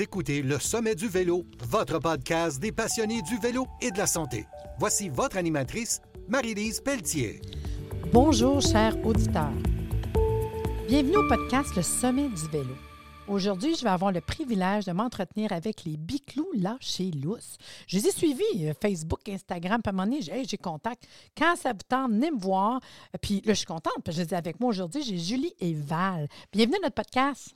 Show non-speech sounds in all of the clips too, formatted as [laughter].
Écoutez Le Sommet du Vélo, votre podcast des passionnés du vélo et de la santé. Voici votre animatrice, Marie-Lise Pelletier. Bonjour, chers auditeurs. Bienvenue au podcast Le Sommet du Vélo. Aujourd'hui, je vais avoir le privilège de m'entretenir avec les biclous lâchés lousses. Je les ai suivis, euh, Facebook, Instagram, puis à un moment donné, j'ai contact. Quand ça vous tente, venez me voir. Puis là, je suis contente, que je dis avec moi aujourd'hui, j'ai Julie et Val. Bienvenue à notre podcast.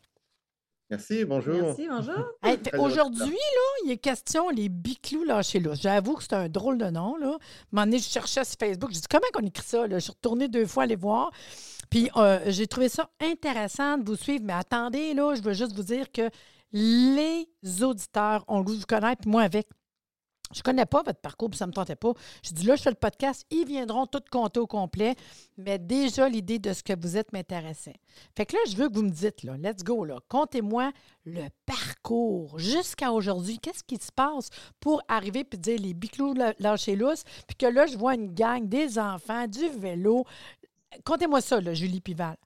Merci, bonjour. Merci, bonjour. [laughs] Hey, Aujourd'hui, là, il est question les biclous lâchés lousses. J'avoue que c'est un drôle de nom. Là. À un moment donné, je cherchais sur Facebook. Je dis comment on écrit ça? Là? Je suis retournée deux fois aller voir. Puis euh, j'ai trouvé ça intéressant de vous suivre. Mais attendez, là, je veux juste vous dire que les auditeurs ont le goût de vous connaître, puis moi avec. Je ne connais pas votre parcours, puis ça ne me tentait pas. Je dis là, je fais le podcast, ils viendront tout compter au complet, mais déjà, l'idée de ce que vous êtes m'intéressait. Fait que là, je veux que vous me dites, là, let's go, là, comptez-moi le parcours jusqu'à aujourd'hui. Qu'est-ce qui se passe pour arriver puis dire les biclous lâchés lousses, puis que là, je vois une gang, des enfants, du vélo. Comptez-moi ça, là, Julie Pival.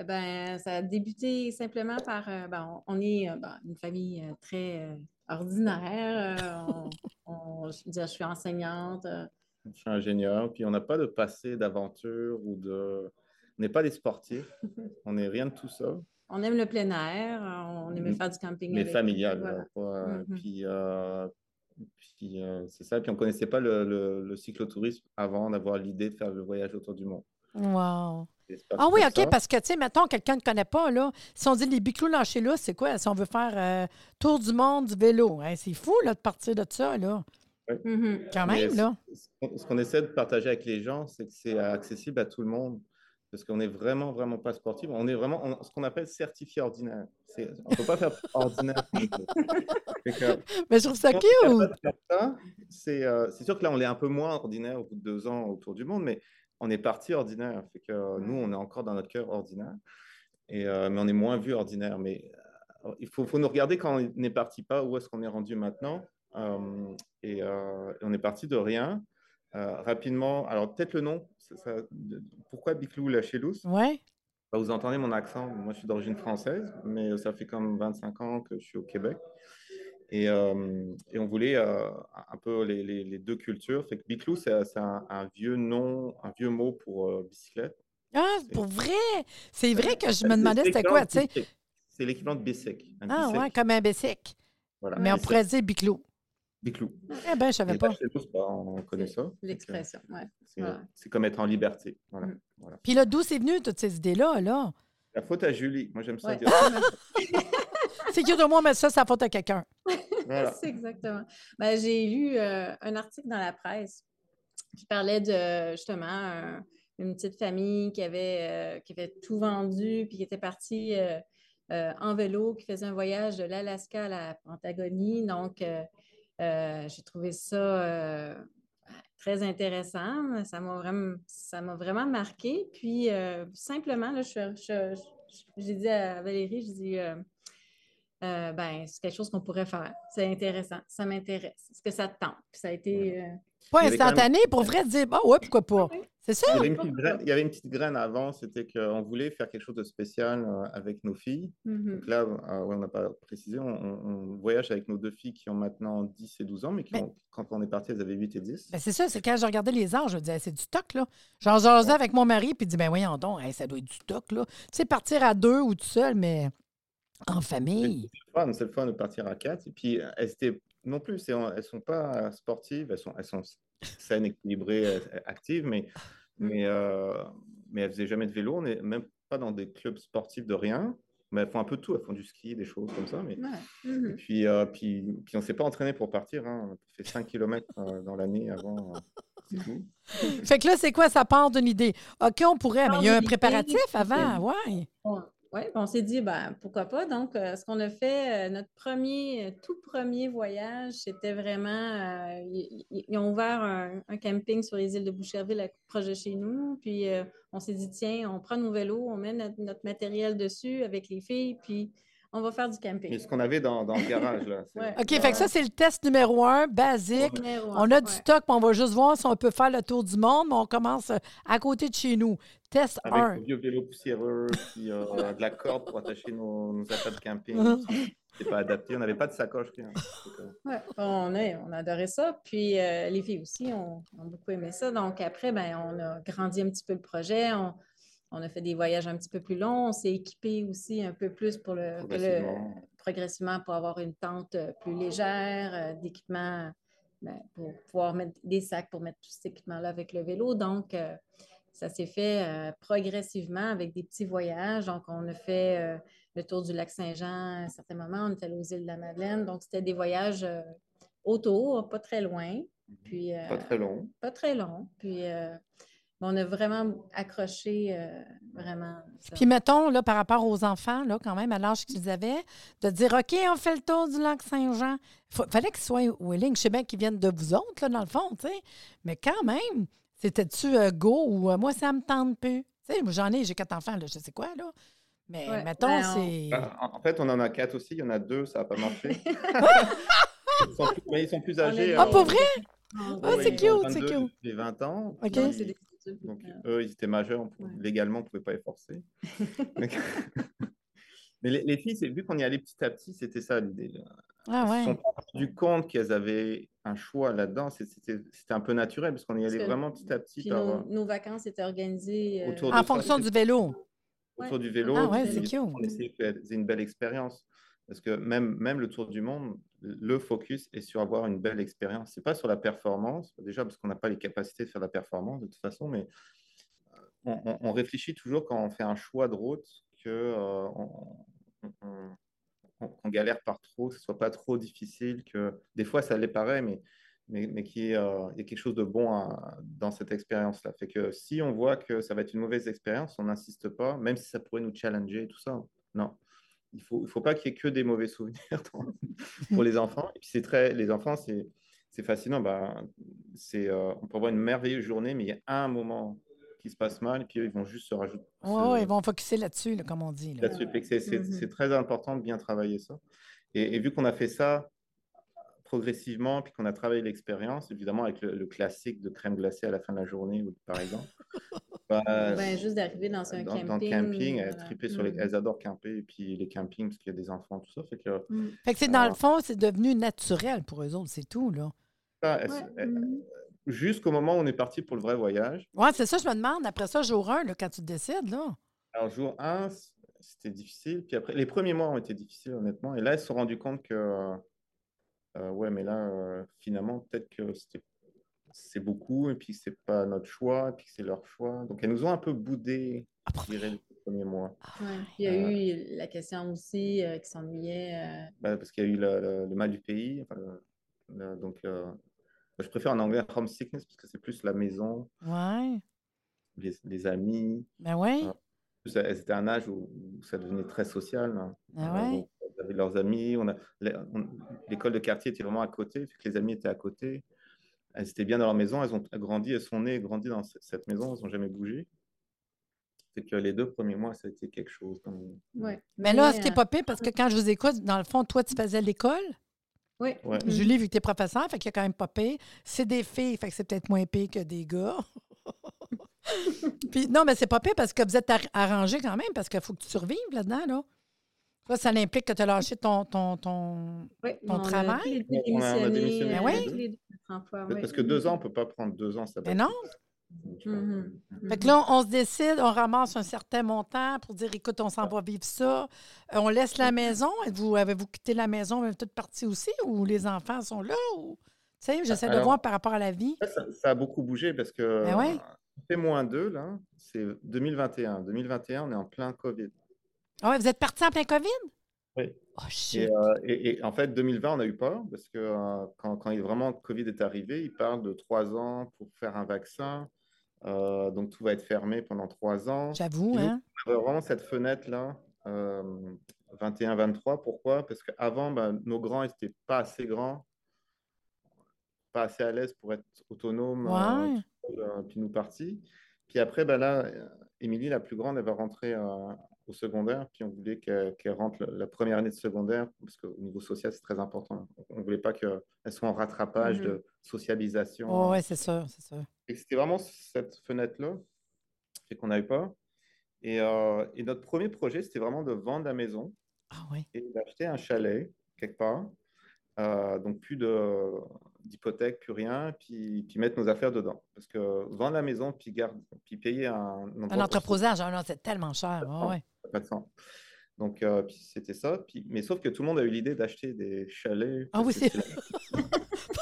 Eh Ben, ça a débuté simplement par. euh, ben, on est euh, ben, une famille euh, très ordinaire. euh, on- on- je veux dire, je suis enseignante. euh, Je suis ingénieur, puis on n'a pas de passé d'aventure ou de. On n'est pas des sportifs, on n'est rien de tout ça, on aime le plein air. On aimait Mm. faire du camping. mais avec- familial. voilà. Puis, euh, puis euh, c'est ça, puis on ne connaissait pas le, le- le cyclotourisme avant d'avoir l'idée de faire le voyage autour du monde. Wow. Ah oui, OK, ça. parce que, tu sais, mettons, quelqu'un ne connaît pas, là, si on dit les biclous lâchés là, c'est quoi? Si on veut faire euh, tour du monde du vélo, hein, c'est fou, là, de partir de ça, là. Mhm. Quand Mais même, là. ce- qu'on- essaie de partager avec les gens, c'est que c'est accessible à tout le monde. Parce qu'on n'est vraiment, vraiment pas sportif. On est vraiment on- ce qu'on appelle certifié ordinaire. On ne peut pas faire [laughs] ordinaire. Que- Mais je trouve ça cute. C'est euh, c'est sûr que là, on est un peu moins ordinaire au bout de deux ans autour du monde, mais on est parti ordinaire. Fait que euh, nous, on est encore dans notre cœur ordinaire, et, euh, mais on est moins vu ordinaire. Mais euh, il faut, faut nous regarder quand on n'est parti pas, où est-ce qu'on est rendu maintenant. Euh, et, on est parti de rien. Rapidement, alors peut-être le nom, ça- ça- de- pourquoi Biclou la Chelousse Oui. Bah, Vous entendez mon accent, moi je suis d'origine française, mais ça fait comme 25 ans que je suis au Québec. Et, euh, et on voulait euh, un peu les, les- les deux cultures. Fait que Biclou, c'est c'est un, un vieux nom, un vieux mot pour euh, bicyclette. Ah, pour vrai? C'est vrai que je me demandais c'était quoi, tu sais? bicycle. C'est l'équivalent de bicycle. un Ah, ouais, comme un bessic. Voilà. Mais on pourrait dire biclou. Biclou. Eh bien, je savais pas. Chelousse, bah, on connaît ça. L'expression, ouais. C'est Ouais. comme être en liberté. Voilà. Mm. Voilà. Puis là, d'où c'est venu, toutes ces idées-là, là? La faute à Julie. Moi, j'aime ça Ouais. dire. [laughs] C'est que de moi, mais ça, ça faute à quelqu'un. Voilà. [laughs] C'est exactement. Ben, j'ai lu euh, un article dans la presse qui parlait de justement un- une petite famille qui avait, euh, qui avait tout vendu puis qui était partie euh, euh, en vélo, qui faisait un voyage de l'Alaska à la Pentagonie. Donc, euh, euh, j'ai trouvé ça euh, très intéressant. Ça m'a vraiment, ça m'a vraiment marqué. Puis, euh, simplement, là, je suis- je- je- j'ai dit à Valérie, je dis. euh, euh, ben, c'est quelque chose qu'on pourrait faire. C'est intéressant. Ça m'intéresse. Est-ce que ça te tente? Puis ça a été. euh, Pas même- instantané pour vrai dire, bah ouais, pourquoi pas? C'est ça? Il y, avait une petite graine, il y avait une petite graine avant, c'était qu'on voulait faire quelque chose de spécial euh, avec nos filles. mhm. Donc là, euh, ouais, on n'a pas précisé, on, voyage avec nos deux filles qui ont maintenant 10 et 12 ans, mais qui Mais- ont- quand on est parti, elles avaient 8 et 10. Ben c'est ça, c'est quand je regardais les âges, je me disais, c'est du stock, là. J'en jasais avec mon mari, puis il dit, ben voyons donc, hey, ça doit être du stock, là. Tu sais, partir à deux ou tout seul, mais en famille. C'est le le fun de partir à 4. Et puis, euh, elles étaient non plus, elles ne sont pas sportives, elles sont, elles sont saines, équilibrées, euh, actives, mais, mais, euh, mais elles ne faisaient jamais de vélo. On n'est même pas dans des clubs sportifs de rien, mais elles font un peu de tout. Elles font du ski, des choses comme ça. Mais... Ouais. Et Mhm. puis, euh, puis, puis on ne s'est pas entraîné pour partir. Hein. On fait 5 km dans l'année avant. euh, c'est tout. Fait que là, c'est quoi? Ça part d'une idée. OK, on pourrait, mais il y a un préparatif avant, ouais. Ouais, on s'est dit, ben, pourquoi pas? Donc, euh, ce qu'on a fait, euh, notre premier, euh, tout premier voyage, c'était vraiment, ils, ont ouvert un, camping sur les îles de Boucherville, proche de chez nous. Puis, on s'est dit, tiens, on prend nos vélos, on met notre matériel dessus avec les filles, puis on va faire du camping. Mais ce qu'on avait dans, dans le garage, là. [laughs] Ouais. OK, fait que ça, c'est le test numéro un, basique. Numéro On un, a du ouais. stock, puis on va juste voir si on peut faire le tour du monde, mais on commence euh, à côté de chez nous. Test Avec 1. le vieux vélo poussiéreux, puis euh, de la corde pour attacher nos, nos affaires de camping. [laughs] C'était pas adapté. On n'avait pas de sacoche, rien. Ouais, on, a, on adorait ça. Puis euh, les filles aussi ont, ont beaucoup aimé ça. Donc après, ben, on a grandi un petit peu le projet. On, on a fait des voyages un petit peu plus longs. On s'est équipé aussi un peu plus pour le, Progressivement. pour avoir une tente euh, plus légère, euh, d'équipement ben, pour pouvoir mettre des sacs pour mettre tout cet équipement-là avec le vélo. Donc, euh, ça s'est fait euh, progressivement avec des petits voyages. Donc, on a fait euh, le tour du lac Saint-Jean à un certain moment. On est allé aux îles de la Madeleine. Donc, c'était des voyages autour, pas très loin. Puis, euh, Pas très long. pas très long. Puis, on a vraiment accroché, euh, vraiment. ça. Puis mettons, là, par rapport aux enfants, là, quand même, à l'âge qu'ils avaient, de dire OK, on fait le tour du lac Saint-Jean. Il fallait qu'ils soient willing. Je sais bien qu'ils viennent de vous autres, là, dans le fond, tu sais. Mais quand même, c'était-tu euh, go ou euh, moi, ça me tente plus? Tu sais, moi, j'en ai, j'ai quatre enfants, là, je sais quoi, là. Mais Ouais, mettons, ben, on- c'est. Ben, en fait, on en a quatre aussi. Il y en a deux, ça n'a pas marché. [laughs] ils, sont plus, mais ils sont plus âgés. est Ah, hein. pour vrai? Oui, c'est cute, c'est 22 cute. Et 20 ans. OK. Donc, eux, ils étaient majeurs. on pouvait- Ouais. Légalement, on ne pouvait pas les forcer. [laughs] Mais, [laughs] mais les, les filles, vu qu'on y allait petit à petit, c'était ça l'idée. Ah Elles se ouais. sont pas rendues compte qu'elles avaient un choix là-dedans. C'était un peu naturel parce qu'on y allait vraiment petit à petit Puis par, nos, euh, nos vacances étaient organisées euh, Autour En fonction du vélo. autour Ouais. du vélo. Ah ouais, c'est cute. On essayait de faire une belle expérience. Parce que même, même le tour du monde, le focus est sur avoir une belle expérience. Ce n'est pas sur la performance, déjà parce qu'on n'a pas les capacités de faire la performance de toute façon, mais euh, on, réfléchit toujours quand on fait un choix de route que euh, on, galère par trop, que ce soit pas trop difficile, que des fois ça l'est pareil, mais, mais, mais qu'il y, euh, quelque chose de bon à- dans cette expérience-là. Fait que si on voit que ça va être une mauvaise expérience, on n'insiste pas, même si ça pourrait nous challenger et tout ça. Non. Il ne faut, il faut pas qu'il y ait que des mauvais souvenirs pour- [laughs] pour les enfants. Et puis c'est très, les enfants, c'est, c'est fascinant. Ben, c'est, euh, on peut avoir une merveilleuse journée, mais il y a un moment qui se passe mal, et puis eux, ils vont juste se rajouter. Se- ouais, ils vont focuser là-dessus, là, comme on dit. là. là-dessus. C'est c'est- Mhm. c'est très important de bien travailler ça. Et, et vu qu'on a fait ça progressivement, puis qu'on a travaillé l'expérience, évidemment avec le, le classique de crème glacée à la fin de la journée, ou- par exemple. [laughs] bah, ben, juste d'arriver dans un dans, camping. dans le camping, elles, voilà. tripaient sur les, Mm. elles adorent camper, et puis les campings, parce qu'il y a des enfants, tout ça. Fait que, Mm. Fait que c'est dans le fond, c'est devenu naturel pour eux autres, c'est tout, là. Ouais, mm. jusqu'au moment où on est parti pour le vrai voyage. Ouais, c'est ça, je me demande. Après ça, jour 1, là, quand tu te décides, là. Alors, jour 1, c'était difficile. Puis après, les premiers mois ont été difficiles, honnêtement. Et là, elles se sont rendues compte que, euh, euh, ouais, mais là, euh, finalement, peut-être que c'était- c'est beaucoup, et puis que c'est pas notre choix, et puis que c'est leur choix. Donc, elles nous ont un peu boudé, Ah, je dirais, les premiers mois. Ouais. Puis Il y a eu la question aussi euh, qui s'ennuyait. euh, Bah, parce qu'il y a eu le, le- le mal du pays. enfin, le- le- donc, euh, je préfère en anglais homesickness, parce que c'est plus la maison, Ouais. les, les amis. Ben. Ah. elles étaient à un âge où, où ça devenait très social. hein. Ah Euh, ouais? donc, elles avaient leurs amis. On on- l'école de quartier était vraiment à côté, fait que les amis étaient à côté. Elles étaient bien dans leur maison. Elles ont grandi, elles sont nées et grandi dans ce- cette maison. Elles n'ont jamais bougé. C'est que les deux premiers mois, ça a été quelque chose. Ouais. Mais là, ce qui est euh, pas pire, parce que quand je vous écoute, dans le fond, toi, tu faisais l'école. Oui. Ouais. Mm. Julie, vu que tu es professeur, fait qu'il y a quand même pas pire. C'est des filles, fait que c'est peut-être moins pire que des gars. [laughs] Puis non, mais c'est pas pire parce que vous êtes ar- arrangés quand même, parce qu'il faut que tu survives là-dedans, là. Toi, ça implique que tu as lâché ton, ton, ton... Oui, Ton on a travail? tous les deux On a- on a démissionné, démissionné tous les tous deux. les deux notre emploi, oui. Parce que deux ans, on ne peut pas prendre deux ans. Ça Mais non. Mhm. Fait que là, on se décide, on ramasse un certain montant pour dire, écoute, on s'en va vivre ça. Euh, on laisse la maison. Êtes-vous, avez-vous quitté la maison, même toute partie aussi, ou les enfants sont là? Ou... Tu sais, j'essaie de voir par rapport à la vie. Ça, a beaucoup bougé parce que Ben ouais. deux, là, c'est 2021. 2021, on est en plein Covid. Ah ouais, vous êtes parti en plein COVID? Oui. Oh, Et, euh, et- et en fait, 2020, on a eu peur parce que euh, quand, quand il, vraiment Covid est arrivé, il parle de trois ans pour faire un vaccin. Euh, donc, tout va être fermé pendant trois ans. J'avoue, hein? on avait vraiment cette fenêtre-là, euh, 21-23. Pourquoi? Parce qu'avant, ben, nos grands n'étaient pas assez grands, pas assez à l'aise pour être autonomes, Ouais. tout, puis nous partis. Puis après, ben là, Émilie, la plus grande, elle va rentrer au secondaire. Puis on voulait qu'elle rentre la- première année de secondaire, parce qu'au niveau social, c'est très important. On ne voulait pas qu'elle soit en rattrapage Mhm. de socialisation. Oh, oui, c'est sûr, c'est sûr. Et c'était vraiment cette fenêtre-là fait qu'on n'avait pas. Et, euh, et notre premier projet, c'était vraiment de vendre la maison Ah oui. et d'acheter un chalet quelque part. Euh, donc plus d'hypothèque, plus rien, puis, puis mettre nos affaires dedans. Parce que vendre la maison, puis, garde, puis payer un, Un pour entreposage, non, c'est tellement cher. Ouais. Sens. Donc, euh, c'était ça. Puis, mais sauf que tout le monde a eu l'idée d'acheter des chalets. Ah oui, c'est [laughs]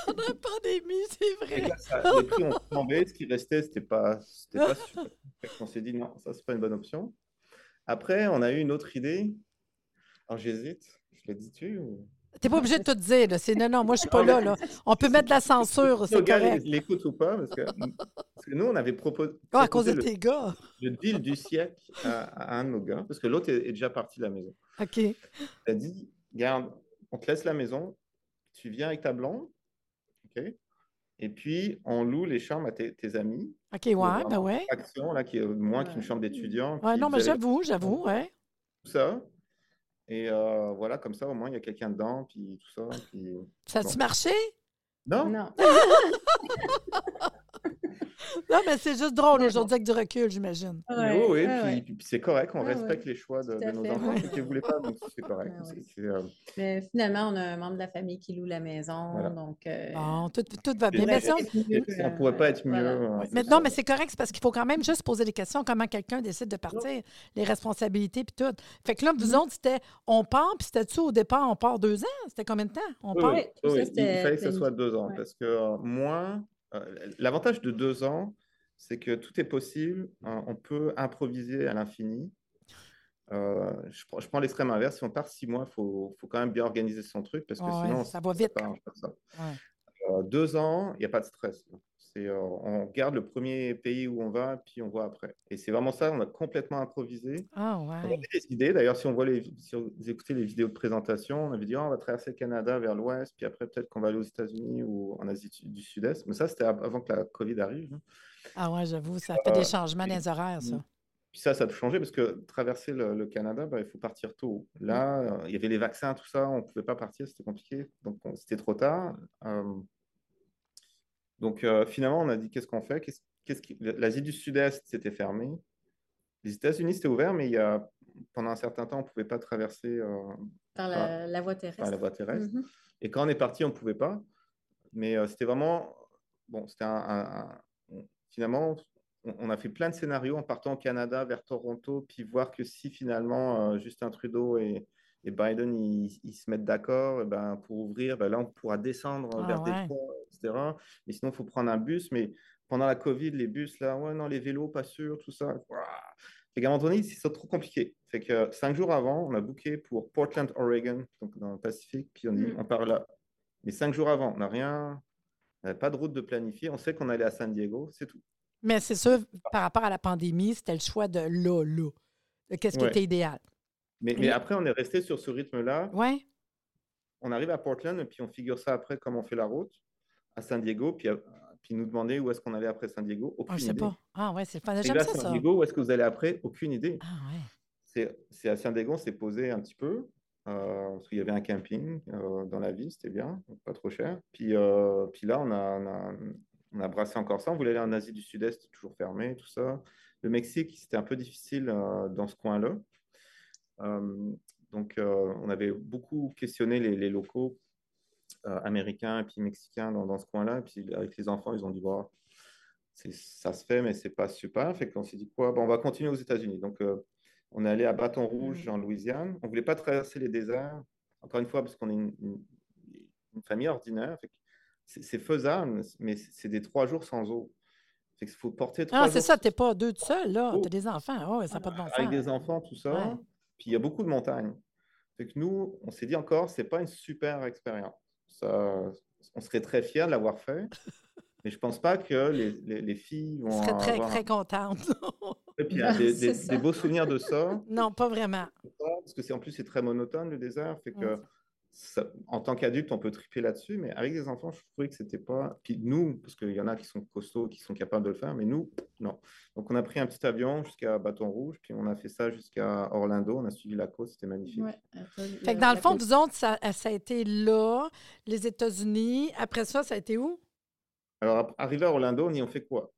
Pendant la pandémie, c'est vrai. là, ça- les prix ont flambé, ce qui restait, c'était pas, c'était pas [laughs] super. Qu'on s'est dit non, ça c'est pas une bonne option. Après, on a eu une autre idée. Alors j'hésite, je l'ai dit tu ou... T'es pas obligé de tout dire. Là. C'est, non, non, moi, je suis pas là, là. On peut mettre de la censure, c'est correct. l'écoutent ou pas parce que, parce que nous on avait proposé, Ah, à cause de tes gars. le, deal du siècle à, à un de nos gars parce que l'autre est, est déjà parti de la maison. OK. Il a dit garde, on te laisse la maison, tu viens avec ta blonde, ok, et puis on loue les chambres à tes, tes amis. OK, ouais, ben ouais. Action là qui est moins qu'une Ouais. chambre d'étudiant. Ouais, non, mais j'avoue, j'avoue, ouais. tout ça. Et euh, voilà, comme ça, au moins, il y a quelqu'un dedans, puis tout ça. Puis... Ça a-tu Bon. marché? Non, Non. [laughs] Non, mais c'est juste drôle aujourd'hui avec du recul, j'imagine. mais Ouais, oui, oui, ouais, puis, ouais. puis- puis c'est correct, on Ouais, respecte ouais. les choix de, Tout nos fait. enfants. Ouais. Ils ne voulaient pas, donc c'est correct. Ouais, ouais. C'est- c'est, euh, Mais finalement, on a un membre de la famille qui loue la maison. Voilà. Donc, euh, Bon, tout, tout va bien. on Mais ça, on ne pourrait pas être mieux. Voilà. c'est Mais ça. non, mais c'est correct, c'est parce qu'il faut quand même juste poser des questions, comment quelqu'un décide de partir, les responsabilités puis tout. Fait que là, vous Mhm. autres, c'était on part, puis c'était-tu au départ, on part deux ans? C'était combien de temps? On Oui, part? oui, tout oui, ça, il- c'était fallait que ce soit deux ans. Parce que euh, moins, euh, l'avantage de deux ans, c'est que tout est possible. hein, on peut improviser à l'infini. Euh, je, prends- l'extrême inverse. Si on part six mois, il faut, faut quand même bien organiser son truc parce que sinon, ça va vite. comme ça. Ouais. Euh, deux ans, il n'y a pas de stress. C'est, euh, on regarde le premier pays où on va, puis on voit après. Et c'est vraiment ça, on a complètement improvisé. Ah, On ouais. avait des idées. D'ailleurs, si on voit les, si vous écoutez les vidéos de présentation, on avait dit oh, on va traverser le Canada vers l'ouest, puis après peut-être qu'on va aller aux États-Unis ou en Asie du Sud-Est. Mais ça, c'était av- avant que la COVID arrive. hein. Ah, ouais, j'avoue, ça fait des changements les horaires, ça. Puis ça, ça a tout changé parce que traverser le, le Canada, ben, il faut partir tôt. Là, euh, il y avait les vaccins, tout ça, on ne pouvait pas partir, c'était compliqué. Donc, on- c'était trop tard. Euh, donc, euh, finalement, on a dit qu'est-ce qu'on fait? Qu'est-ce, qu'est-ce qui... L'Asie du Sud-Est, c'était fermé. Les États-Unis, c'était ouvert, mais il y a... pendant un certain temps, on ne pouvait pas traverser euh, par la, la voie terrestre. par la voie terrestre. Mhm. Et quand on est parti, on ne pouvait pas. Mais euh, c'était vraiment. Bon, c'était un, un- un- on- Finalement, on, on a fait plein de scénarios en partant au Canada vers Toronto, puis voir que si finalement Justin Trudeau et, et Biden ils, ils se mettent d'accord, eh ben, pour ouvrir, ben là, on pourra descendre Ah, vers ouais. Détroit, etc. Mais sinon, il faut prendre un bus. Mais pendant la COVID, les bus, là, ouais, non, les vélos, pas sûr, tout ça. Fait qu'à un moment donné, c'est trop compliqué. Fait que euh, cinq jours avant, on a booké pour Portland, Oregon, donc dans le Pacifique, puis on dit, Mm. on part là. Mais cinq jours avant, on n'a rien, on n'avait pas de route de planifier. On sait qu'on allait à San Diego, c'est tout. Mais c'est sûr, par rapport à la pandémie, c'était le choix de là, là. Qu'est-ce qui Ouais. était idéal? Mais, après, on est resté sur ce rythme-là. Oui? On arrive à Portland, puis on figure ça après, comment on fait la route à San Diego, puis, euh, puis nous demander où est-ce qu'on allait après San Diego. Aucune Ah, je sais idée. pas. Ah, ouais, c'est le fun. Arrivé J'aime à ça, San ça. Diego, où est-ce que vous allez après? Aucune idée. Ah, ouais. C'est à San Diego, on s'est posé un petit peu, euh, parce qu'il y avait un camping euh, dans la ville, c'était bien, pas trop cher. Puis, euh, puis là, on a, on, a, on a brassé encore ça. On voulait aller en Asie du Sud-Est, toujours fermé, tout ça. Le Mexique, c'était un peu difficile dans ce coin-là. Euh, donc, euh, on avait beaucoup questionné les, les locaux euh, américains et puis mexicains dans, dans ce coin-là. Et puis, avec les enfants, ils ont dit, c'est- ça se fait, mais c'est pas super. Fait qu'on s'est dit quoi? Bon, on va continuer aux États-Unis. Donc, euh, on est allé à Baton Rouge, en Louisiane. On voulait pas traverser les déserts, encore une fois, parce qu'on est une, une- une famille ordinaire. Que C'est faisable, mais c'est des trois jours sans eau. Fait qu'il faut porter trois Ah, c'est jours ça, t'es pas deux tout seul, là. Oh. T'as des enfants. Oh, ça pas de bon avec sens. des enfants, tout ça. Ouais. Puis il y a beaucoup de montagnes. Fait que nous, on s'est dit encore, c'est pas une super expérience. Ça, on serait très fiers de l'avoir fait, [laughs] mais je pense pas que les, les, les filles vont serais très, avoir très contente. [laughs] Et puis, il y a des beaux souvenirs de ça, non, pas vraiment. parce que c'est en plus c'est très monotone le désert, fait que Mm. En tant qu'adulte, on peut triper là-dessus, mais avec des enfants, je trouvais que c'était pas. Puis nous, parce qu'il y en a qui sont costauds, qui sont capables de le faire, mais nous, non. Donc on a pris un petit avion jusqu'à Bâton Rouge, puis on a fait ça jusqu'à Orlando. On a suivi la côte, c'était magnifique. fait que dans le fond, vous autres, ça, ça, a été là, les États-Unis. Après ça, ça a été où? Alors, arrivé à Orlando, on y ont fait quoi?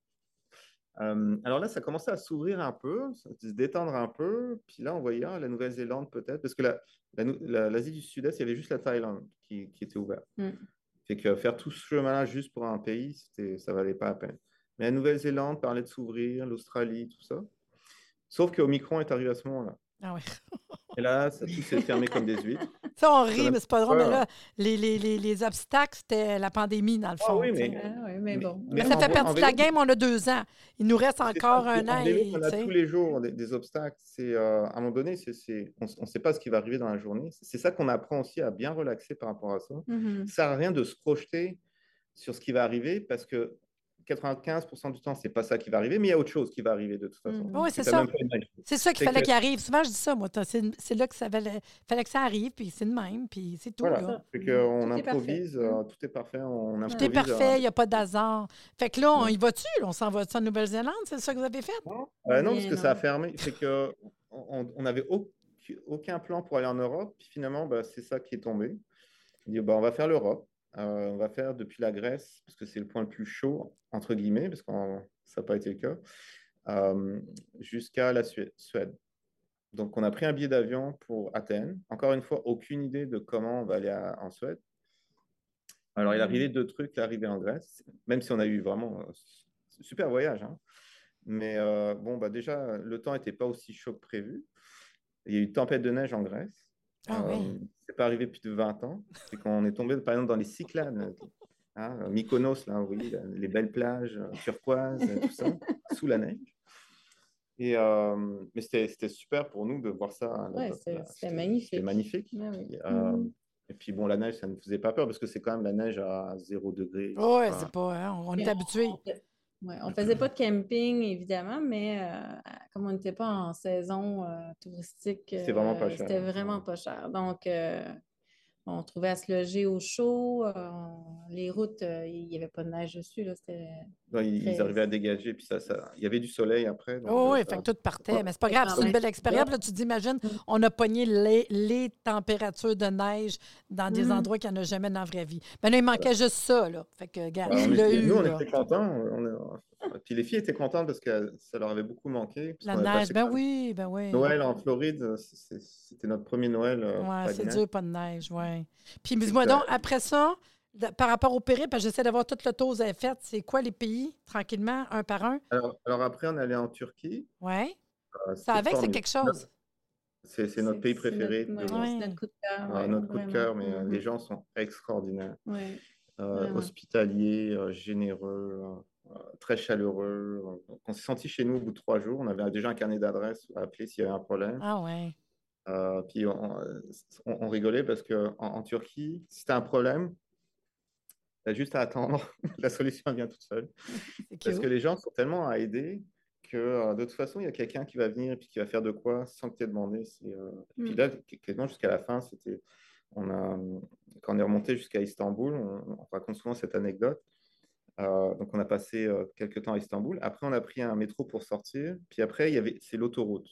Euh, alors là, ça commençait à s'ouvrir un peu, se détendre un peu. Puis là, on voyait ah, la Nouvelle-Zélande peut-être, parce que l'Asie la, la, du Sud-Est, il y avait juste la Thaïlande qui, qui était ouverte. Mm. Fait que faire tout ce chemin-là juste pour un pays, ça valait pas la peine. Mais la Nouvelle-Zélande parlait de s'ouvrir, l'Australie, tout ça. Sauf que Omicron est arrivé à ce moment-là. Ah oui. Et là, ça, tout s'est fermé comme des huîtres. Ça, on rit, mais c'est pas drôle. Mais là, les, les, les, les obstacles, c'était la pandémie, dans le fond. Ah oui, mais, ah oui, mais bon. Mais, ça fait partie de la game, on a deux ans. Il nous reste encore un an. Et, on a tous les jours des, obstacles. C'est, euh, à un moment donné, c'est, on ne sait pas ce qui va arriver dans la journée. C'est ça qu'on apprend aussi à bien relaxer par rapport à ça. Mm-hmm. Ça sert à rien de se projeter sur ce qui va arriver parce que 95% du temps, c'est pas ça qui va arriver, mais il y a autre chose qui va arriver de toute façon. Mm. Oui, c'est ça. C'est ça qu'il fallait qu'il arrive. Souvent, je dis ça, moi. C'est là que ça fallait, fallait que ça arrive, puis c'est de même, puis c'est tout. Voilà. Fait qu'on improvise, euh, tout est parfait. On tout est parfait, il n'y a pas d'hasard. Fait que là, on y va-tu? On s'en va en Nouvelle-Zélande? C'est ça que vous avez fait? Non, euh, non parce que ça a fermé. Fait que on n'avait aucun plan pour aller en Europe, puis finalement, bah, c'est ça qui est tombé. On dit, bah, on va faire l'Europe. Euh, on va faire depuis la Grèce, parce que c'est le point le plus chaud, entre guillemets, parce que ça n'a pas été le cas, euh, jusqu'à la Suède. Donc, on a pris un billet d'avion pour Athènes. Encore une fois, aucune idée de comment on va aller en Suède. Alors, il est arrivé deux trucs, l'arrivée en Grèce, même si on a eu vraiment un euh, super voyage. Hein. Mais bon, bah déjà, le temps n'était pas aussi chaud que prévu. Il y a eu tempête de neige en Grèce. Ah, oui c'est pas arrivé depuis de 20 ans. C'est quand on est tombé, par exemple, dans les Cyclades, hein, Mykonos, là, oui, les belles plages euh, turquoises, tout ça, [laughs] sous la neige. Et, euh, mais c'était super pour nous de voir ça. Ouais, c'était magnifique. C'était magnifique. Ah euh, mm. et, puis bon, la neige, ça ne nous faisait pas peur parce que c'est quand même la neige à 0 degré. Oui, c'est pas. Hein, on, est habitué. Ouais, on ne faisait pas de camping, évidemment, mais euh, comme on n'était pas en saison euh, touristique, c'était vraiment pas euh, cher. C'était vraiment pas cher. Donc, on trouvait à se loger au chaud. Euh, les routes, euh, il n'y avait pas de neige dessus. Là, ils, arrivaient à dégager, puis ça, ça, il y avait du soleil après. oh, oui, fait que tout partait. Mais c'est pas grave, c'est une belle expérience. Là, tu t'imagines, on a pogné les, les, températures de neige dans des mm. endroits qu'il n'y en a jamais dans la vraie vie. Ben là, il manquait juste ça. Là. Fait que, regarde, Nous, on était contents. Puis les filles étaient contentes parce que ça leur avait beaucoup manqué. La neige, ben oui, ben oui. Noël en Floride, c'était notre premier Noël. Oui, c'est dur, pas de neige, oui. Puis, dis-moi donc, après ça, par rapport au périple, j'essaie d'avoir toute le tour à fait. C'est quoi les pays, tranquillement, un par un? Alors, après, on est allé en Turquie. Oui. Euh, ça avec, c'est quelque chose. C'est notre pays préféré. Notre, notre coup de cœur. notre coup de cœur, mais euh, les gens sont extraordinaires. Euh, hospitaliers, généreux, très chaleureux. On s'est senti chez nous au bout de trois jours. On avait déjà un carnet d'adresses à appeler s'il y avait un problème. Ah ouais. Euh, puis on, rigolait parce qu'en en, Turquie, si tu as un problème, tu as juste à attendre. [laughs] la solution vient toute seule. Parce que les gens sont tellement à aider que euh, de toute façon, il y a quelqu'un qui va venir et puis qui va faire de quoi sans que tu aies demandé. Euh... Puis mm. là, quasiment jusqu'à la fin, c'était. On a, quand on est remonté jusqu'à Istanbul, on, raconte souvent cette anecdote. Euh, donc, on a passé quelques temps à Istanbul. Après, on a pris un métro pour sortir. Puis après, il y avait, c'est l'autoroute.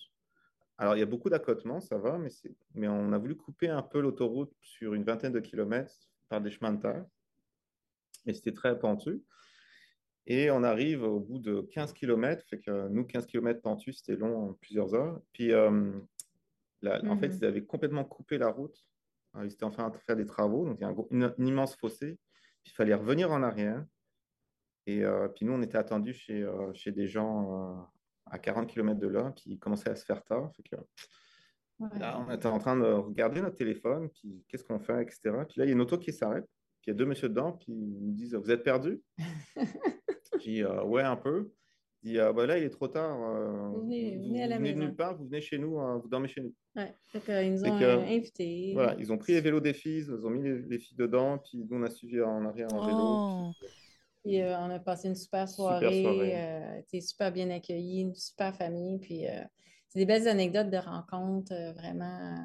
Alors, il y a beaucoup d'accotements, ça va, mais, mais on a voulu couper un peu l'autoroute sur une vingtaine de kilomètres par des chemins de terre. Et c'était très pentu. Et on arrive au bout de 15 km, fait que nous, 15 km pentus, c'était long, plusieurs heures. Puis, euh, en fait, mhm. ils avaient complètement coupé la route. Ils étaient en train de faire des travaux, donc il y a un, immense fossé. Puis, il fallait revenir en arrière. Et euh, puis nous, on était attendus chez, euh, chez des gens à 40 km de là, puis il commençait à se faire tard. que, là, on était en train de regarder notre téléphone, puis qu'est-ce qu'on fait, etc. Puis là, il y a une auto qui s'arrête, puis il y a deux messieurs dedans, puis ils me disent Vous êtes perdus? [laughs] Puis euh, Ouais, un peu. Il dit ah, bah Là, il est trop tard. Euh, vous venez, à la maison. nulle part, vous venez chez nous, hein, vous dormez chez nous. Ouais, ils nous ont invités. Voilà, ils ont pris les vélos des filles, ils ont mis les, filles dedans, puis nous, on a suivi en arrière en vélo. Oh. Puis euh, on a passé une super soirée, super, euh, super bien accueillis, une super famille. Puis euh, c'est des belles anecdotes de rencontres vraiment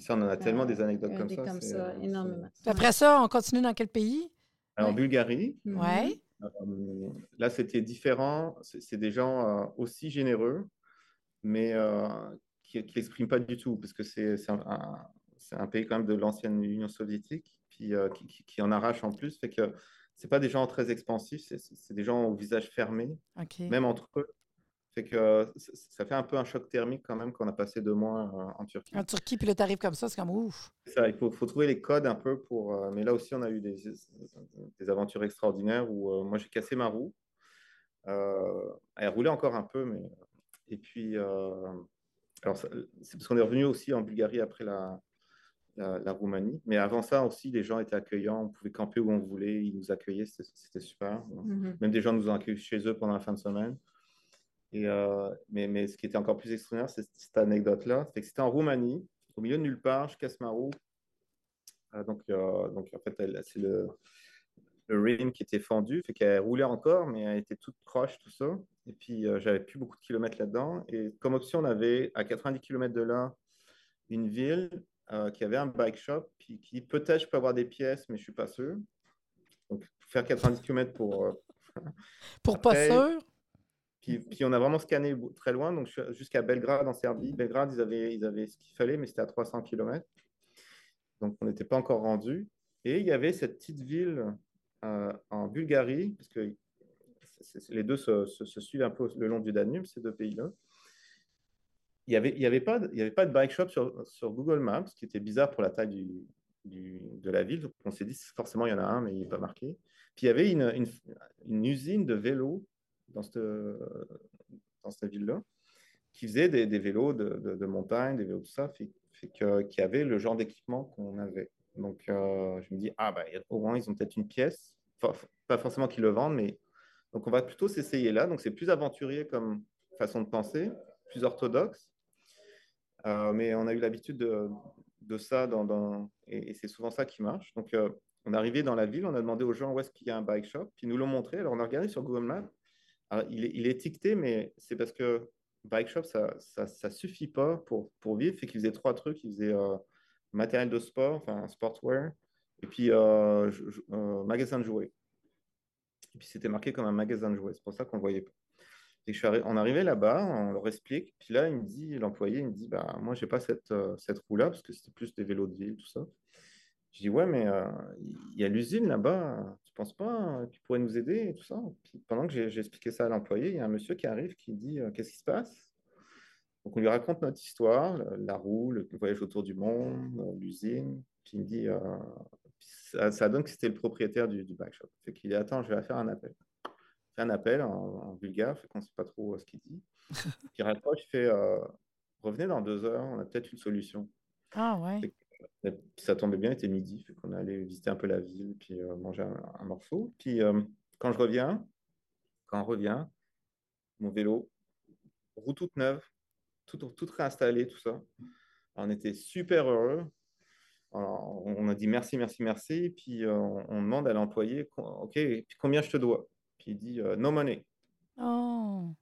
Ça, on en a tellement des anecdotes comme des ça. comme ça, énormément. Après ça, on continue dans quel pays? En Ouais. Bulgarie, Mhm. Ouais. euh, là, c'était différent. C'est des gens euh, aussi généreux, mais euh, qui n'expriment pas du tout, parce que c'est un, un- c'est un pays quand même de l'ancienne Union soviétique, puis euh, qui, qui- qui en arrache en plus. Fait que c'est pas des gens très expansifs, c'est des gens au visage fermé, même entre eux. Fait que euh, ça fait un peu un choc thermique quand même quand on a passé deux mois euh, en Turquie. En Turquie, puis là, t'arrives comme ça, c'est comme ouf. Ça, il faut, faut trouver les codes un peu pour. euh, mais là aussi, on a eu des, des aventures extraordinaires où euh, moi, j'ai cassé ma roue. Elle roulait encore un peu, mais. Et puis, alors, c'est parce qu'on est revenu aussi en Bulgarie après la, la, la Roumanie. Mais avant ça aussi, les gens étaient accueillants. On pouvait camper où on voulait. Ils nous accueillaient. C'était super. Mhm. Même des gens nous ont accueillis chez eux pendant la fin de semaine. Et, euh, mais, mais ce qui était encore plus extraordinaire, c'est cette anecdote-là. C'est que c'était en Roumanie, au milieu de nulle part, je casse ma roue. Euh, donc, euh, donc, en fait, c'est le, le rim qui était fendu, fait qu'elle roulait encore, mais elle était toute croche, tout ça. Et puis, j'avais plus beaucoup de kilomètres là-dedans. Et comme option, on avait à 90 km de là une ville euh, qui avait un bike shop, puis qui peut-être je peux avoir des pièces, mais je suis pas sûr. Donc, faire 90 km pour. euh, [laughs] Pour pas sûr? puis, puis on a vraiment scanné très loin, donc jusqu'à Belgrade en Serbie. Belgrade, ils avaient, ils avaient ce qu'il fallait, mais c'était à 300 km. Donc on n'était pas encore rendu. Et il y avait cette petite ville euh, en Bulgarie, parce que les deux se, se- se suivent un peu le long du Danube, ces deux pays-là. Il n'y avait, y avait, pas de- avait pas de bike shop sur, sur Google Maps, ce qui était bizarre pour la taille du, du- de la ville. Donc on s'est dit, forcément, il y en a un, mais il n'est pas marqué. Puis il y avait une, une, usine de vélos dans cette, dans cette ville-là, qui faisait des, des vélos de, de- de montagne, des vélos tout ça, fait, fait que, qui avait le genre d'équipement qu'on avait. Donc, euh, je me dis, ah, bah, au moins, ils ont peut-être une pièce. Pas forcément qu'ils le vendent, mais. Donc, on va plutôt s'essayer là. Donc, c'est plus aventurier comme façon de penser, plus orthodoxe. Euh, mais on a eu l'habitude de, ça, dans, et, c'est souvent ça qui marche. Donc, euh, on est arrivé dans la ville, on a demandé aux gens où est-ce qu'il y a un bike shop, puis ils nous l'ont montré. Alors, on a regardé sur Google Maps. Il, est, il étiqueté, mais c'est parce que bike shop, ça ça, suffit pas pour, pour vivre. Fait qu'ils faisaient trois trucs. Ils faisaient euh, matériel de sport, enfin sportwear, et puis magasin de jouets. Et puis c'était marqué comme un magasin de jouets. C'est pour ça qu'on le voyait pas. Et je suis arri- on là-bas, on leur explique. Puis là, il me dit, l'employé, il me dit, bah, moi, j'ai pas cette, euh, cette roue-là, parce que c'était plus des vélos de ville, tout ça. Je dis, ouais, mais euh, il y a l'usine là-bas, tu penses pas euh, qu'ils pourraient nous aider et tout ça? Pendant que expliqué ça à l'employé, il y a un monsieur qui arrive qui dit, euh, qu'est-ce qui se passe? Donc on lui raconte notre histoire, la, roue, le voyage autour du monde, euh, l'usine. Puis il me dit, euh, ça, ça donne que c'était le propriétaire du, du backshop. Fait qu'il dit, attends, je vais faire un appel. Fait un appel en, en bulgare, fait qu'on ne sait pas trop euh, ce qu'il dit. Puis [laughs] il raccroche, il fait, euh, revenez dans deux heures, on a peut-être une solution. Ah ouais. Puis ça tombait bien, il était midi, fait qu'on allait visiter un peu la ville, puis euh, manger un, un morceau. Puis euh, quand je reviens, quand on revient, mon vélo, roue toute neuve, tout, tout réinstallé, tout ça. On était super heureux. Alors, on a dit merci, merci, merci. Puis euh, on, on demande à l'employé, OK, puis combien je te dois? Puis il dit euh, no money. Oh.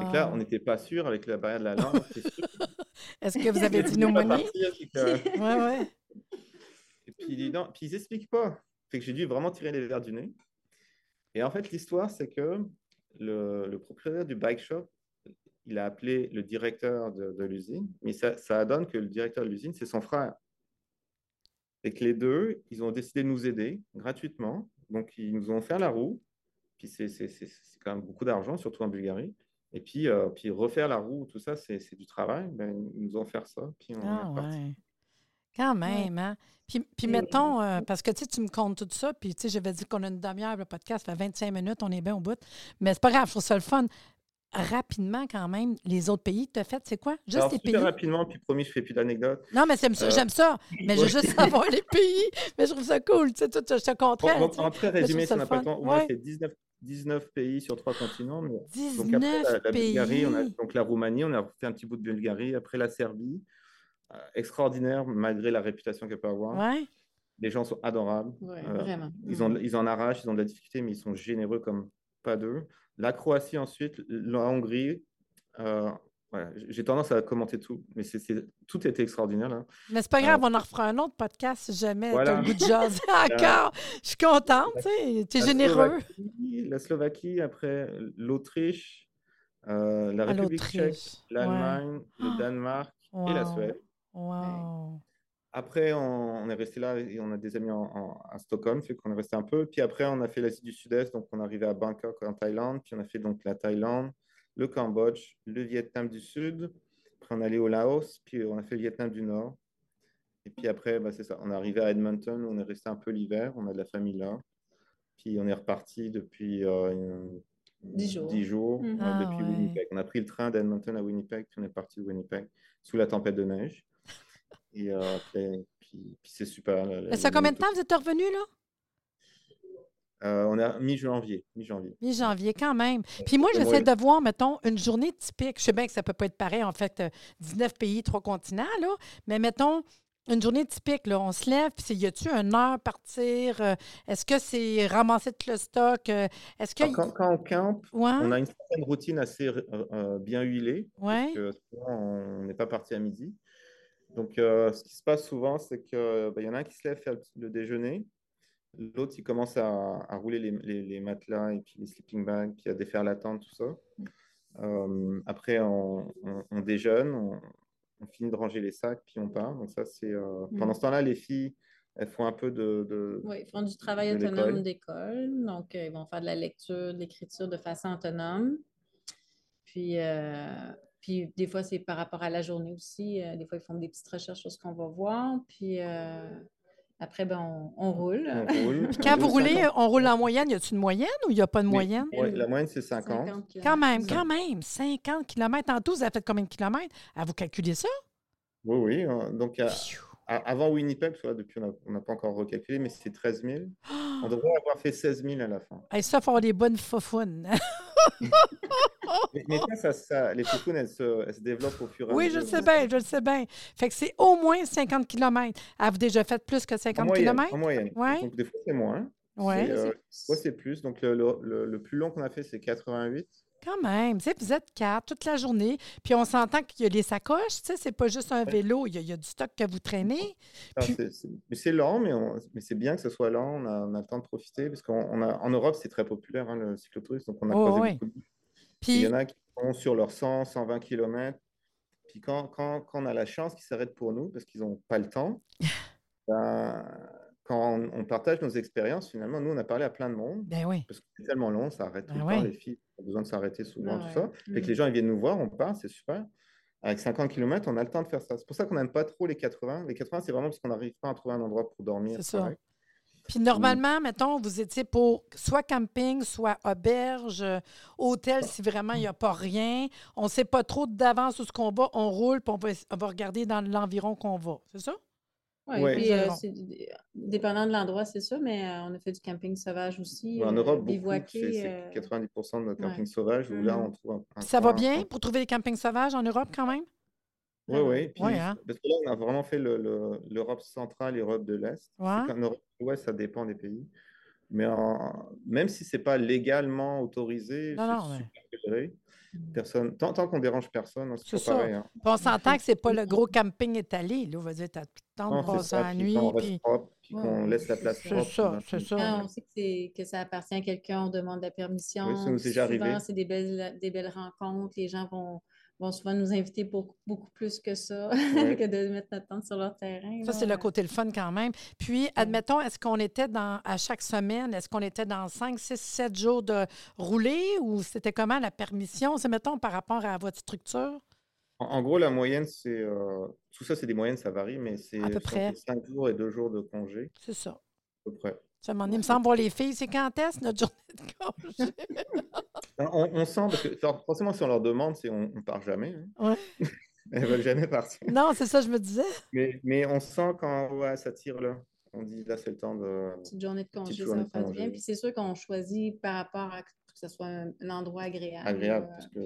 Et que là, Wow. on n'était pas sûr avec la barrière de la langue. [laughs] Est-ce que vous avez dit no money? que- Ouais, ouais. Et puis, il dit non, puis ils n'expliquent pas. Fait que j'ai dû vraiment tirer les verres du nez. Et en fait, l'histoire, c'est que le, le propriétaire du bike shop, il a appelé le directeur de, de l'usine, mais ça, ça donne que le directeur de l'usine, c'est son frère. Et que les deux, ils ont décidé de nous aider gratuitement. Donc, ils nous ont offert la roue. Puis, c'est c'est- c'est- c'est quand même beaucoup d'argent, surtout en Bulgarie. Et puis, euh, puis refaire la roue, tout ça, c'est c'est du travail. Ben, ils nous ont offert ça. Puis, on Ah est reparti. ouais. Quand même, hein? Puis, puis mettons, euh, parce que tu sais, tu me comptes tout ça, puis tu sais, j'avais dit qu'on a une demi-heure, le podcast fait 25 minutes, on est bien au bout. Mais c'est pas grave, je trouve ça le fun. Rapidement, quand même, les autres pays tu as fait, c'est quoi? Juste Alors, les super pays? rapidement, puis promis, je fais plus d'anecdotes. Non, mais c'est- Euh, j'aime ça. Mais je veux juste [laughs] savoir les pays. Mais je trouve ça cool. Tu sais, tout, je te comprends. Bon, bon, en très résumé, ça si on n'a pas le temps, au moins Ouais. c'est 19, 19 pays sur trois continents. Mais... Donc 19 après la, la pays. Bulgarie, on a donc la Roumanie, on a fait un petit bout de Bulgarie, après la Serbie. Euh, extraordinaire, malgré la réputation qu'elle peut avoir. Ouais. Les gens sont adorables. Ouais, Euh, vraiment. Ils, ont, ils en arrachent, ils ont de la difficulté, mais ils sont généreux comme pas deux. La Croatie ensuite, la Hongrie, euh, voilà, j'ai tendance à commenter tout, mais c'est, c'est- tout était extraordinaire là. Mais c'est pas grave, Euh, on en refera un autre podcast si jamais Voilà. as le goût de jaser [laughs] encore. Je suis contente, tu es généreux. Slovaquie, la Slovaquie, après l'Autriche, euh, la À République tchèque, l'Allemagne, Ah. le [gasps] Danemark et la. Suède. Wow. Après, on, on est resté là et on a des amis en- en- à Stockholm, fait qu'on est resté un peu. Puis après, on a fait l'Asie du Sud-Est, donc on est arrivé à Bangkok en Thaïlande. Puis on a fait donc la Thaïlande, le Cambodge, le Vietnam du Sud. Après, on est allé au Laos, puis on a fait le Vietnam du Nord. Et puis après, bah, c'est ça. On est arrivé à Edmonton, où on est resté un peu l'hiver. On a de la famille là. Puis on est reparti depuis euh, une- Dix jours. dix jours, Mhm. Ah, depuis ouais. Winnipeg. On a pris le train d'Edmonton à Winnipeg, puis on est parti de Winnipeg sous la tempête de neige. Et euh, après, puis, puis c'est super. là, Mais ça fait combien de temps vous êtes revenu, là? Euh, on est à mi-janvier. Mi-janvier. Mi-janvier, quand même. Puis moi, j'essaie de voir, mettons, une journée typique. Je sais bien que ça peut pas être pareil, en fait, euh, 19 pays, trois continents, là. Mais mettons, une journée typique, là, on se lève, puis y a-tu une heure partir? Euh, Est-ce que c'est ramasser tout le stock? Euh, Est-ce que... Quand, quand on campe, Ouais, on a une certaine routine assez euh, euh, bien huilée. ouais. parce que souvent, on n'est pas parti à midi. Donc, euh, ce qui se passe souvent, c'est qu'il y en a un qui se lève faire le déjeuner. L'autre, il commence à, à rouler les, les- les matelas et puis les sleeping bags, puis à défaire la tente, tout ça. Euh, après, on, on- on déjeune, on, on finit de ranger les sacs, puis on part. Donc, ça, c'est. euh, Mm. Pendant ce temps-là, les filles, elles font un peu de. de- Oui, font du travail autonome d'école. Donc, euh, ils vont faire de la lecture, de l'écriture de façon autonome. Puis, euh, puis des fois, c'est par rapport à la journée aussi. Des fois, ils font des petites recherches sur ce qu'on va voir. Puis après, ben, on, on roule. on roule. Puis quand On vous roule roulez, 50. on roule en moyenne. Y a-tu une moyenne ou il n'y a pas de Mais- moyenne? ouais, la moyenne, c'est 50. 50 kilomètres. Quand même, quand même. 50 km en tout, vous avez fait combien de kilomètres? À vous calculer ça? Oui, oui. euh, Donc, à- Pfiou. à- avant Winnipeg, parce que là, depuis, on n'a pas encore recalculé, mais c'est 13 000. On devrait avoir fait 16 000 à la fin. Hey, ça, il faut avoir des bonnes faufounes. [laughs] Mais, mais ça, ça, ça- les foufounes, elles se, elles se développent au fur et à Oui, mesure. je le sais bien, je le sais bien. Fait que c'est au moins 50 km. Avez-vous déjà fait plus que En 50 moyenne. km? En moyenne. Ouais. Donc, des fois, c'est moins. Oui, C'est, euh, des fois, c'est plus. Donc, le, le- le- le plus long qu'on a fait, c'est 88. Quand même. Tu sais, vous êtes quatre toute la journée. Puis on s'entend qu'il y a les sacoches. Tu sais, c'est pas juste un vélo. Il y, a, il y a du stock que vous traînez. Ah, Puis- c'est- lent, mais, c'est bien que ce soit lent. On a, on a le temps de profiter. Parce qu'en Europe, c'est très populaire, hein, le cyclotourisme. Donc, on a Oh, croisé ouais. beaucoup de Il Puis, y en a qui sont sur leurs 100, 120 km. Puis quand, quand, quand on a la chance qu'ils s'arrêtent pour nous, parce qu'ils n'ont pas le temps, [laughs] ben, quand on, partage nos expériences, finalement, nous, on a parlé à plein de monde, ben oui. parce que c'est tellement long, ça arrête tout Ben le temps, les filles besoin de s'arrêter souvent, Ah tout ça. Fait que Mm. les gens, ils viennent nous voir, on part, c'est super. Avec 50 km, on a le temps de faire ça. C'est pour ça qu'on n'aime pas trop les 80. Les 80, c'est vraiment parce qu'on n'arrive pas à trouver un endroit pour dormir. C'est ça. Puis normalement, mettons, vous étiez pour soit camping, soit auberge, euh, hôtel, si vraiment il n'y a pas rien. On ne sait pas trop d'avance où ce qu'on va. On roule, puis on va, on va regarder dans l'environ qu'on va. C'est ça? Oui, Ouais. puis euh, dépendant de l'endroit, c'est ça, mais euh, on a fait du camping sauvage aussi. Ouais, en euh, Europe, c'est c'est euh, 90% de notre ouais. camping sauvage, où là, Mhm. on trouve un, un Ça va bien pour trouver des campings sauvages en Europe quand même? Oui, oui. Puis, hein. Parce que là, on a vraiment fait le- le- l'Europe centrale et l'Europe de l'Est. Qu'en Europe de l'Ouest, ça dépend des pays. Mais en- même si ce n'est pas légalement autorisé, c'est super géré. Personne, tant tant qu'on dérange personne, hein, c'est ça. pareil. hein. Puis on s'entend que c'est pas le gros camping étalé. Là, on va dire, t'as tout le temps de c'est passer ça. la Puis nuit. quand on reste puis- propre, puis Ouais, qu'on ouais, laisse la c'est place ça. propre. C'est ça, c'est ça. Quand on sait que, c'est- que ça appartient à quelqu'un, on demande la permission. Oui, ça nous est déjà Souvent, arrivé. c'est des belles, des belles rencontres. Les gens vont, vont souvent nous inviter pour beaucoup plus que ça, Ouais. [laughs] que de mettre notre tente sur leur terrain. Ça, c'est le côté le fun quand même. Puis, admettons, est-ce qu'on était dans, à chaque semaine, est-ce qu'on était dans 5, 6, 7 jours de rouler ou c'était comment la permission? C'est, mettons, par rapport à votre structure? En, en gros, la moyenne, c'est. euh, tout ça, c'est des moyennes, ça varie, mais c'est À peu près. 5 jours et 2 jours de congé, C'est ça. à peu près. Ça m'en il me semble voir les filles, c'est quand est-ce notre journée de congé? On, on sent, parce que forcément, si on leur demande, c'est on ne part jamais. hein. Ouais. [laughs] Elles veulent jamais partir. non, c'est ça, je me disais. Mais, mais on sent quand ouais, ça tire là. On dit là, c'est le temps de. Petite journée de congé, Petite ça journée faire du bien. congé. Puis c'est sûr qu'on choisit par rapport à que ce soit un, un endroit agréable. agréable. là. Parce que,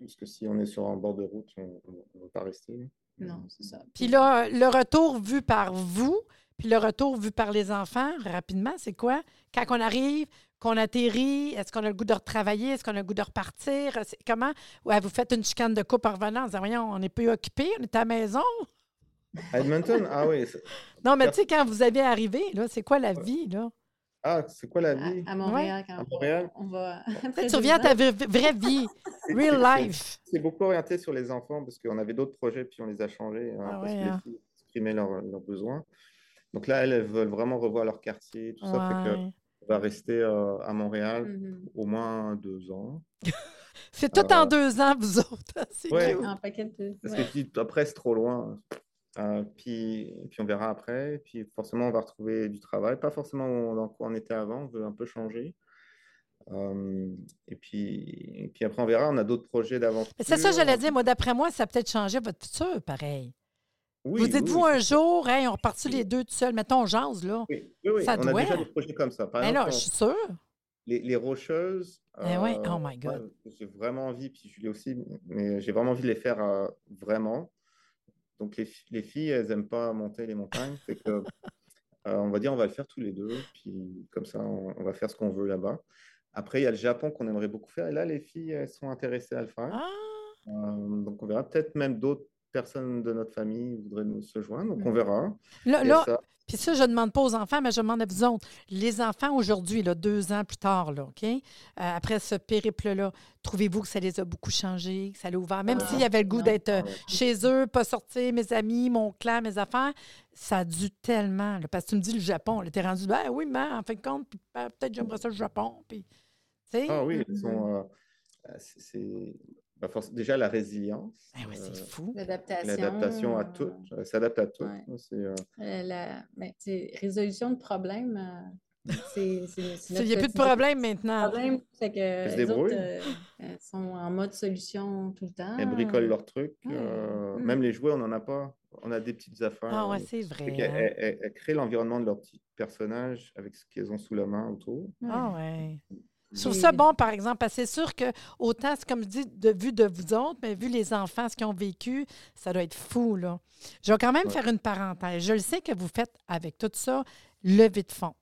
parce que si on est sur un bord de route, on ne va pas rester. Non, c'est ça. Puis là, le retour vu par vous, puis le retour vu par les enfants, rapidement, c'est quoi? Quand on arrive, qu'on atterrit? Est-ce qu'on a le goût de retravailler? Est-ce qu'on a le goût de repartir? Comment? Ouais, vous faites une chicane de coupe en revenant en disant, voyons, on est peu occupé, on est à la maison. À Edmonton, ah oui. [laughs] Non, mais tu sais, quand vous avez arrivé, là, c'est quoi la vie, là? Ah, c'est quoi la vie? À, à Montréal, quand À on va- Montréal? on va. Après [laughs] tu reviens à ta vraie, vie, [laughs] real life. C'est beaucoup orienté sur les enfants parce qu'on avait d'autres projets puis on les a changés hein, Ah parce ouais, que les hein. filles exprimaient leurs leurs besoins. Donc là, elles, elles veulent vraiment revoir leur quartier, tout ça. Fait que va rester euh, à Montréal Mhm. au moins deux ans. [laughs] C'est tout en Euh, deux ans, vous autres. C'est ouais. cute. En paquet de. Parce ouais. que après, c'est trop loin. Euh, puis, puis on verra après. Puis forcément, on va retrouver du travail. Pas forcément dans quoi on était avant. On veut un peu changer. Euh, et, puis, et puis après, on verra. On a d'autres projets d'aventure. C'est ça, j'allais dire. Moi, d'après moi, ça a peut-être changé votre futur, pareil. Oui, vous dites-vous oui, un jour, hey, on repart les deux tout seuls, mettons, on jase, là. Oui, oui, oui. Ça on a déjà des projets comme ça. Par Mais exemple, là, on- je suis sûre. les, les Rocheuses. Eh oui, euh, oh my God. J'ai vraiment envie, puis Julie aussi, mais j'ai vraiment envie de les faire euh, vraiment. Donc, les, les filles, elles n'aiment pas monter les montagnes. Fait que, [laughs] euh, on va dire, on va le faire tous les deux, puis comme ça, on, on va faire ce qu'on veut là-bas. Après, il y a le Japon qu'on aimerait beaucoup faire. Et là, les filles, elles sont intéressées à le faire. Ah, Euh, donc, on verra. Peut-être même d'autres personnes de notre famille voudraient nous se joindre. Donc, on Mhm. verra. là, a ça. puis ça, je ne demande pas aux enfants, mais je demande à vous autres. Les enfants aujourd'hui, là, deux ans plus tard, là, OK? Euh, après ce périple-là, trouvez-vous que ça les a beaucoup changés, que ça l'a ouvert? Même Ah, s'il y avait le goût d'être euh, chez eux, pas sortir, mes amis, mon clan, mes affaires, ça a dû tellement. là, parce que tu me dis le Japon, là, t'es rendu, ben oui, mais en fin de compte, ben, peut-être j'aimerais ça le Japon. Puis, tu? Ah oui, elles sont, euh, euh, c'est- c'est bah, déjà la résilience. Oui, c'est euh, fou. L'adaptation. L'adaptation à euh, tout, elle s'adapte à tout. ouais. C'est, euh, euh, la ben, résolution de problèmes. euh, [laughs] Il n'y a plus de problème Le maintenant. problème, c'est que se les autres débrouillent. euh, elles sont en mode solution tout le temps. elles bricolent leurs trucs. Ouais. euh, Mm. Même les jouets, on n'en a pas. On a des petites affaires. Ah ouais, euh, c'est vrai. hein. elles, elles- elles créent l'environnement de leurs petits personnages avec ce qu'elles ont sous la main autour. Ah ouais. Je trouve ça bon, par exemple, parce que c'est sûr que autant, c'est comme je dis, de vue de vous autres, mais vu les enfants, ce qu'ils ont vécu, ça doit être fou, là. Je vais quand même Ouais. faire une parenthèse. Je le sais que vous faites avec tout ça, levée de fonds.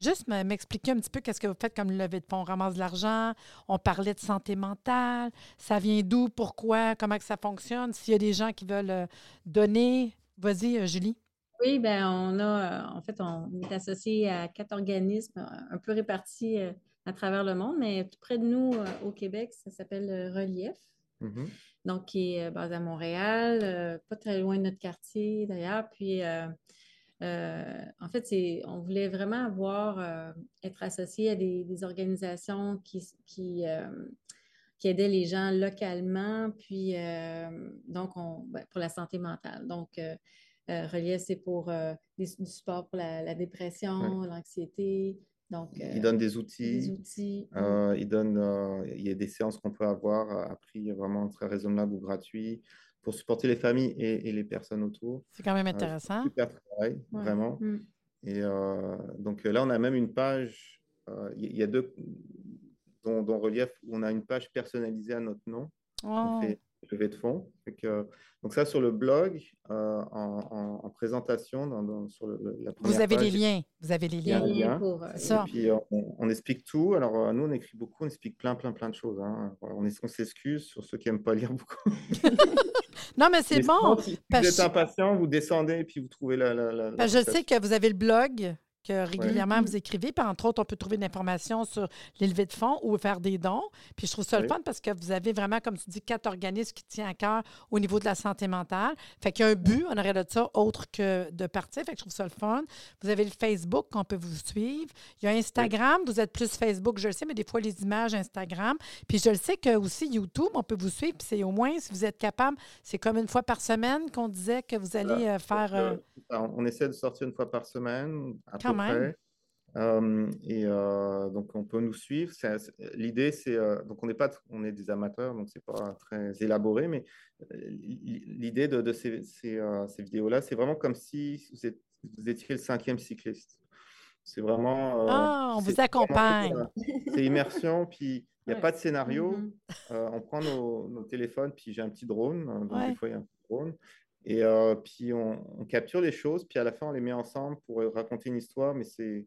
Juste me- m'expliquer un petit peu qu'est-ce que vous faites comme levée de fonds. On ramasse de l'argent, on parlait de santé mentale, ça vient d'où, pourquoi, comment que ça fonctionne? S'il y a des gens qui veulent euh, donner, vas-y, euh, Julie. Oui, ben on a, euh, en fait, on est associé à quatre organismes un peu répartis euh, à travers le monde, mais tout près de nous, euh, au Québec, ça s'appelle euh, Relief. Mhm. donc qui est euh, basé à Montréal, pas très loin de notre quartier d'ailleurs. Puis, euh, en fait, c'est, on voulait vraiment avoir, euh, être associé à des, des organisations qui, qui, euh, qui aidaient les gens localement, puis donc on, ben, pour la santé mentale. Donc, Relief, c'est pour des- du support pour la, la dépression, l'anxiété. Donc, euh, Ils donnent des outils. des outils. euh, ils donnent, euh, il y a des séances qu'on peut avoir à prix vraiment très raisonnable ou gratuit pour supporter les familles et, et les personnes autour. C'est quand même Euh, intéressant. Super travail, Ouais. vraiment. Mm. Et euh, donc là, on a même une page, euh, il y, il y a deux, dont, dont Relief, où on a une page personnalisée à notre nom. On Oh. fait levée de fonds. Que, donc ça, sur le blog, euh, en, en- en présentation, dans, dans- sur le- la première Vous avez les liens. Vous avez les liens. pour, euh, ça. Et puis, on, on explique tout. Alors, euh, nous, on écrit beaucoup, on explique plein, plein, plein de choses. hein. On est- on s'excuse sur ceux qui n'aiment pas lire beaucoup. [laughs] Non, mais c'est bon. sinon, si, vous êtes impatient, vous descendez et puis vous trouvez la. la, la- la Parce que je sais que vous avez le blog que régulièrement vous écrivez. Puis entre autres, on peut trouver de l'information sur les levées de fonds ou faire des dons. Puis je trouve ça le fun parce que vous avez vraiment, comme tu dis, quatre organismes qui tiennent à cœur au niveau de la santé mentale. Fait qu'il y a un but en arrière de ça autre que de partir. Fait que je trouve ça le fun. Vous avez le Facebook qu'on peut vous suivre. Il y a Instagram. Vous êtes plus Facebook, je le sais, mais des fois les images Instagram. Puis je le sais que aussi YouTube, on peut vous suivre. Puis c'est au moins, si vous êtes capable, c'est comme une fois par semaine qu'on disait que vous allez euh, faire. euh, on essaie de sortir une fois par semaine, Quand peu même. près. Euh, et euh, donc, on peut nous suivre. L'idée, c'est. euh, donc, on n'est pas, on est des amateurs, donc c'est pas très élaboré, mais l'idée de, de ces, ces, ces vidéos-là, c'est vraiment comme si vous, êtes- vous étiez le cinquième cycliste. C'est vraiment. euh, Ah, on vous accompagne. C'est immersion, puis il n'y a Ouais. pas de scénario. Mhm. Euh, on prend nos, nos téléphones, puis j'ai un petit drone, euh, donc Ouais. des fois il y a un petit drone, et euh, puis on, on capture les choses, puis à la fin on les met ensemble pour euh, raconter une histoire, mais c'est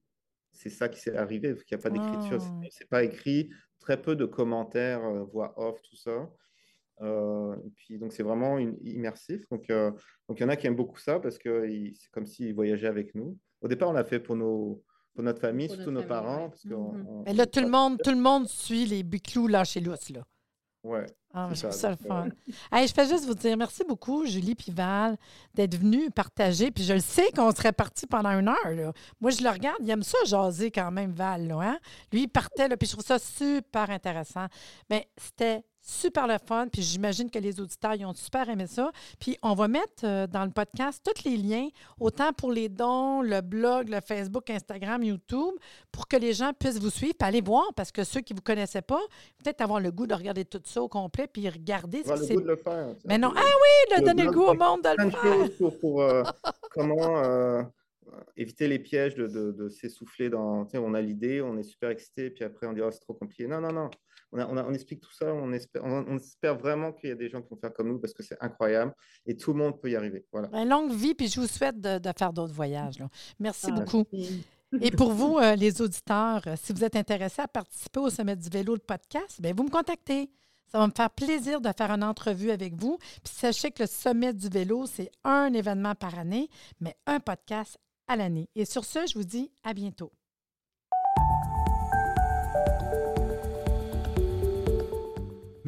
c'est ça qui s'est arrivé, parce qu'il n'y a pas d'écriture. Ah. C'est pas écrit, très peu de commentaires, euh, voix off, tout ça. Euh, et puis, donc, c'est vraiment une- immersif. Donc, euh, donc, il y en a qui aiment beaucoup ça parce que c'est comme s'ils voyageaient avec nous. Au départ, on l'a fait pour, nos, pour notre famille, Pour surtout notre nos famille, parents. ouais. Parce on- Mais là, tout le monde, tout le monde suit les biclous lâchés lousse, là. Ouais. Ah, C'est je trouve ça, ça le donc, fun. [laughs] Hey, je fais juste vous dire merci beaucoup, Julie puis Val, d'être venus partager. Puis je le sais qu'on serait parti pendant une heure. Là. Moi, je le regarde, il aime ça jaser quand même, Val. Là, hein? Lui, il partait, là, puis je trouve ça super intéressant. Mais c'était super le fun, puis j'imagine que les auditeurs ils ont super aimé ça. Puis on va mettre euh, dans le podcast tous les liens, autant pour les dons, le blog, le Facebook, Instagram, YouTube, pour que les gens puissent vous suivre, puis aller voir, parce que ceux qui ne vous connaissaient pas, peut-être avoir le goût de regarder tout ça au complet, puis regarder ce avoir qui le s'est goût de le faire. mais non, ah oui, de Le donner le goût au c'est monde de le faire. pour, pour, euh, [laughs] comment euh, éviter les pièges de, de, de s'essouffler dans. Tu sais, on a l'idée, on est super excité, puis après on dit oh, c'est trop compliqué. Non, non, non. On, a- on, a- on explique tout ça, on espère, on, on espère vraiment qu'il y a des gens qui vont faire comme nous parce que c'est incroyable et tout le monde peut y arriver. Voilà. Ben, longue vie, puis je vous souhaite de, de faire d'autres voyages. là. Merci Ah, beaucoup. Et pour vous, euh, les auditeurs, euh, si vous êtes intéressés à participer au Sommet du vélo, le podcast, bien, vous me contactez. Ça va me faire plaisir de faire une entrevue avec vous. Puis sachez que le Sommet du vélo, c'est un événement par année, mais un podcast à l'année. Et sur ce, je vous dis à bientôt.